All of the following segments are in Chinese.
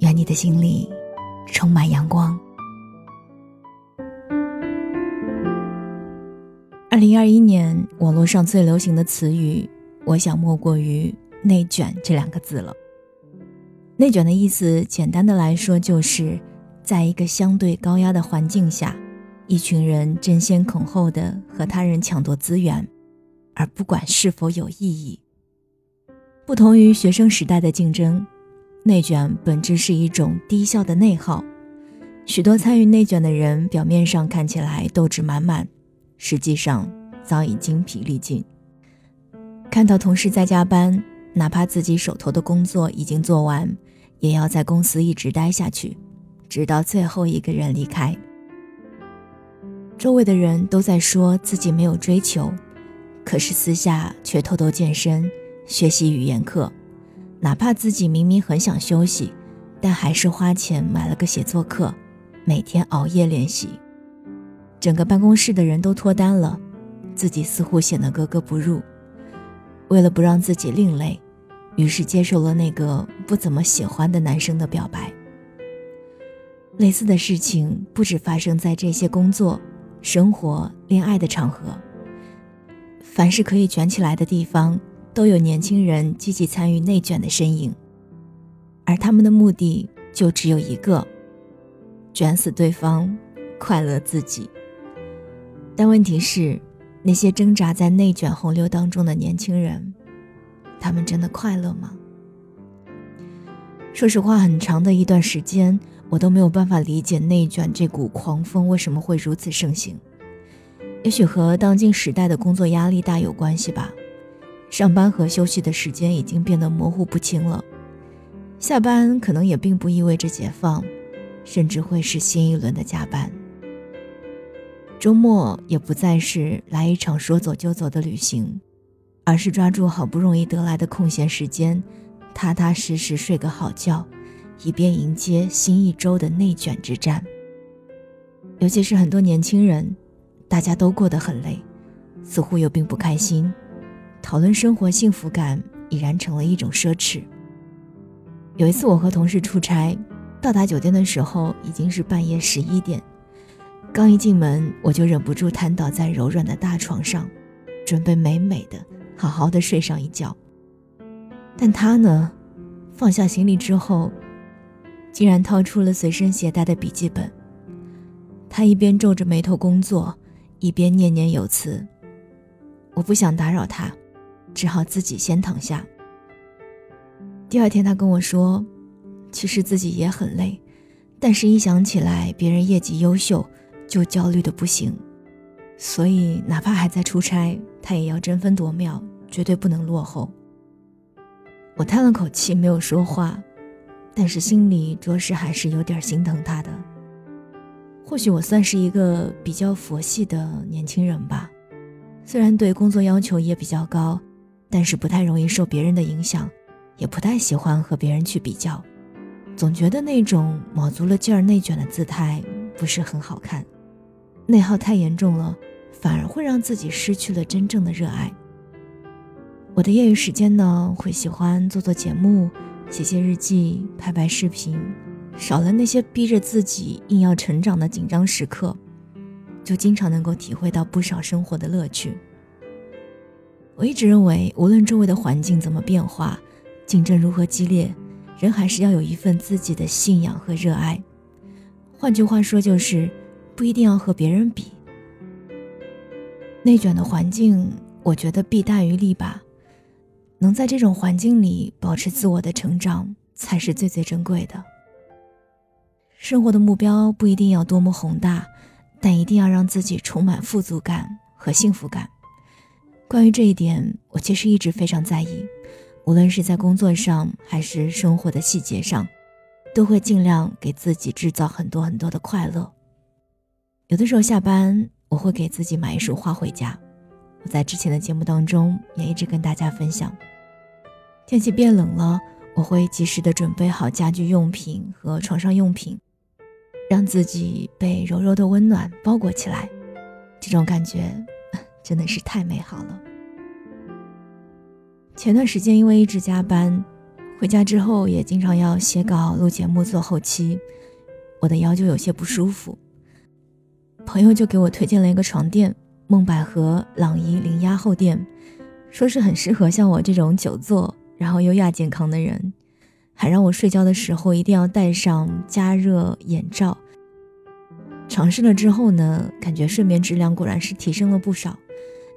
愿你的心里充满阳光。二零二一年，网络上最流行的词语，我想莫过于“内卷”这两个字了。内卷的意思，简单的来说，就是在一个相对高压的环境下，一群人争先恐后的和他人抢夺资源，而不管是否有意义。不同于学生时代的竞争。内卷本质是一种低效的内耗，许多参与内卷的人表面上看起来斗志满满，实际上早已精疲力尽。看到同事在加班，哪怕自己手头的工作已经做完，也要在公司一直待下去，直到最后一个人离开。周围的人都在说自己没有追求，可是私下却偷偷健身、学习语言课。哪怕自己明明很想休息，但还是花钱买了个写作课，每天熬夜练习。整个办公室的人都脱单了，自己似乎显得格格不入。为了不让自己另类，于是接受了那个不怎么喜欢的男生的表白。类似的事情不止发生在这些工作、生活、恋爱的场合，凡是可以卷起来的地方。都有年轻人积极参与内卷的身影，而他们的目的就只有一个：卷死对方，快乐自己。但问题是，那些挣扎在内卷洪流当中的年轻人，他们真的快乐吗？说实话，很长的一段时间，我都没有办法理解内卷这股狂风为什么会如此盛行。也许和当今时代的工作压力大有关系吧。上班和休息的时间已经变得模糊不清了，下班可能也并不意味着解放，甚至会是新一轮的加班。周末也不再是来一场说走就走的旅行，而是抓住好不容易得来的空闲时间，踏踏实实睡个好觉，以便迎接新一周的内卷之战。尤其是很多年轻人，大家都过得很累，似乎又并不开心。讨论生活幸福感已然成了一种奢侈。有一次，我和同事出差，到达酒店的时候已经是半夜十一点。刚一进门，我就忍不住瘫倒在柔软的大床上，准备美美的好好的睡上一觉。但他呢，放下行李之后，竟然掏出了随身携带的笔记本。他一边皱着眉头工作，一边念念有词：“我不想打扰他。”只好自己先躺下。第二天，他跟我说：“其实自己也很累，但是一想起来别人业绩优秀，就焦虑的不行。所以哪怕还在出差，他也要争分夺秒，绝对不能落后。”我叹了口气，没有说话，但是心里着实还是有点心疼他的。或许我算是一个比较佛系的年轻人吧，虽然对工作要求也比较高。但是不太容易受别人的影响，也不太喜欢和别人去比较，总觉得那种卯足了劲儿内卷的姿态不是很好看，内耗太严重了，反而会让自己失去了真正的热爱。我的业余时间呢，会喜欢做做节目，写写日记，拍拍视频，少了那些逼着自己硬要成长的紧张时刻，就经常能够体会到不少生活的乐趣。我一直认为，无论周围的环境怎么变化，竞争如何激烈，人还是要有一份自己的信仰和热爱。换句话说，就是不一定要和别人比。内卷的环境，我觉得弊大于利吧。能在这种环境里保持自我的成长，才是最最珍贵的。生活的目标不一定要多么宏大，但一定要让自己充满富足感和幸福感。关于这一点，我其实一直非常在意，无论是在工作上还是生活的细节上，都会尽量给自己制造很多很多的快乐。有的时候下班，我会给自己买一束花回家。我在之前的节目当中也一直跟大家分享，天气变冷了，我会及时的准备好家居用品和床上用品，让自己被柔柔的温暖包裹起来。这种感觉真的是太美好了。前段时间因为一直加班，回家之后也经常要写稿、录节目、做后期，我的腰就有些不舒服。朋友就给我推荐了一个床垫。梦百合朗逸零压厚垫，说是很适合像我这种久坐然后又亚健康的人，还让我睡觉的时候一定要戴上加热眼罩。尝试了之后呢，感觉睡眠质量果然是提升了不少，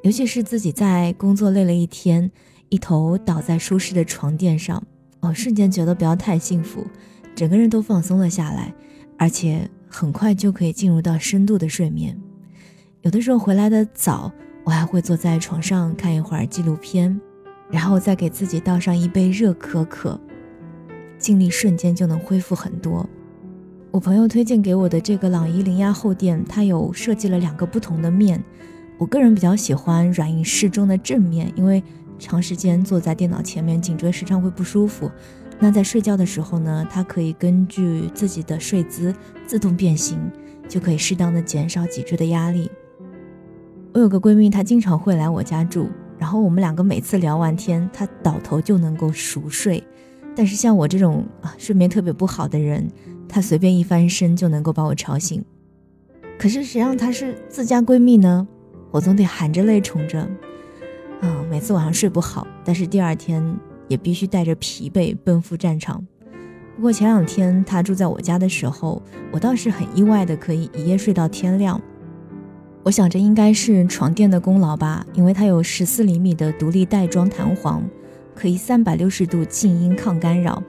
尤其是自己在工作累了一天，一头倒在舒适的床垫上，哦，瞬间觉得不要太幸福，整个人都放松了下来，而且很快就可以进入到深度的睡眠。有的时候回来的早，我还会坐在床上看一会儿纪录片，然后再给自己倒上一杯热可可，精力瞬间就能恢复很多。我朋友推荐给我的这个朗逸零压厚垫，它有设计了两个不同的面，我个人比较喜欢软硬适中的正面，因为长时间坐在电脑前面，颈椎时常会不舒服。那在睡觉的时候呢，它可以根据自己的睡姿自动变形，就可以适当的减少脊椎的压力。我有个闺蜜，她经常会来我家住，然后我们两个每次聊完天，她倒头就能够熟睡。但是像我这种啊睡眠特别不好的人，她随便一翻身就能够把我吵醒。可是谁让她是自家闺蜜呢？我总得含着泪宠着。嗯，每次晚上睡不好，但是第二天也必须带着疲惫奔赴战场。不过前两天他住在我家的时候，我倒是很意外的可以一夜睡到天亮。我想着应该是床垫的功劳吧，因为它有十四厘米的独立袋装弹簧，可以三百六十度静音抗干扰。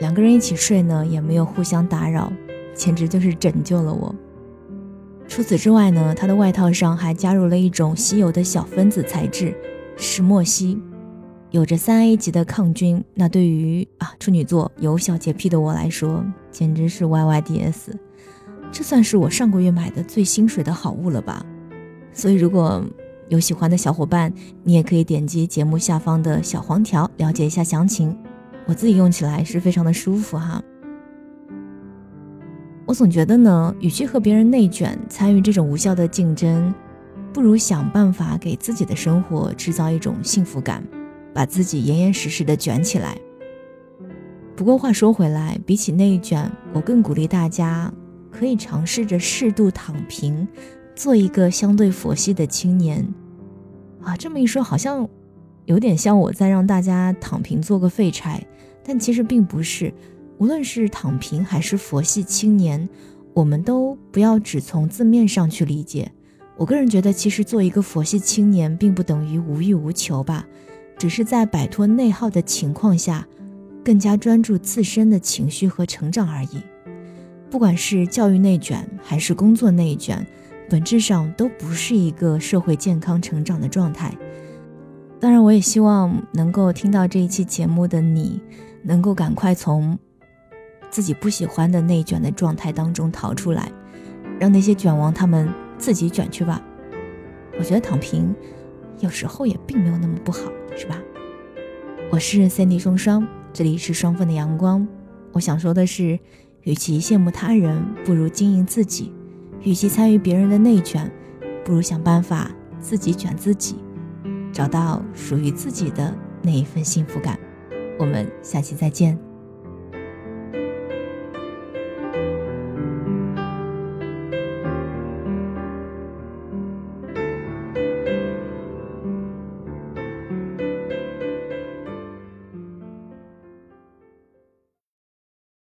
两个人一起睡呢，也没有互相打扰，简直就是拯救了我。除此之外呢，它的外套上还加入了一种稀有的小分子材质石墨烯，有着三 A 级的抗菌。那对于啊处女座有小洁癖的我来说，简直是 YYDS。这算是我上个月买的最心水的好物了吧。所以，如果有喜欢的小伙伴，你也可以点击节目下方的小黄条了解一下详情。我自己用起来是非常的舒服哈。我总觉得呢，与其和别人内卷，参与这种无效的竞争，不如想办法给自己的生活制造一种幸福感，把自己严严实实的卷起来。不过话说回来，比起内卷，我更鼓励大家可以尝试着适度躺平。做一个相对佛系的青年，啊，这么一说好像有点像我在让大家躺平做个废柴，但其实并不是。无论是躺平还是佛系青年，我们都不要只从字面上去理解。我个人觉得，其实做一个佛系青年，并不等于无欲无求吧，只是在摆脱内耗的情况下，更加专注自身的情绪和成长而已。不管是教育内卷还是工作内卷。本质上都不是一个社会健康成长的状态。当然，我也希望能够听到这一期节目的你，能够赶快从自己不喜欢的内卷的状态当中逃出来，让那些卷王他们自己卷去吧。我觉得躺平有时候也并没有那么不好，是吧？我是 Cindy 双双，这里是双份的阳光。我想说的是，与其羡慕他人，不如经营自己。与其参与别人的内卷，不如想办法自己卷自己，找到属于自己的那一份幸福感。我们下期再见。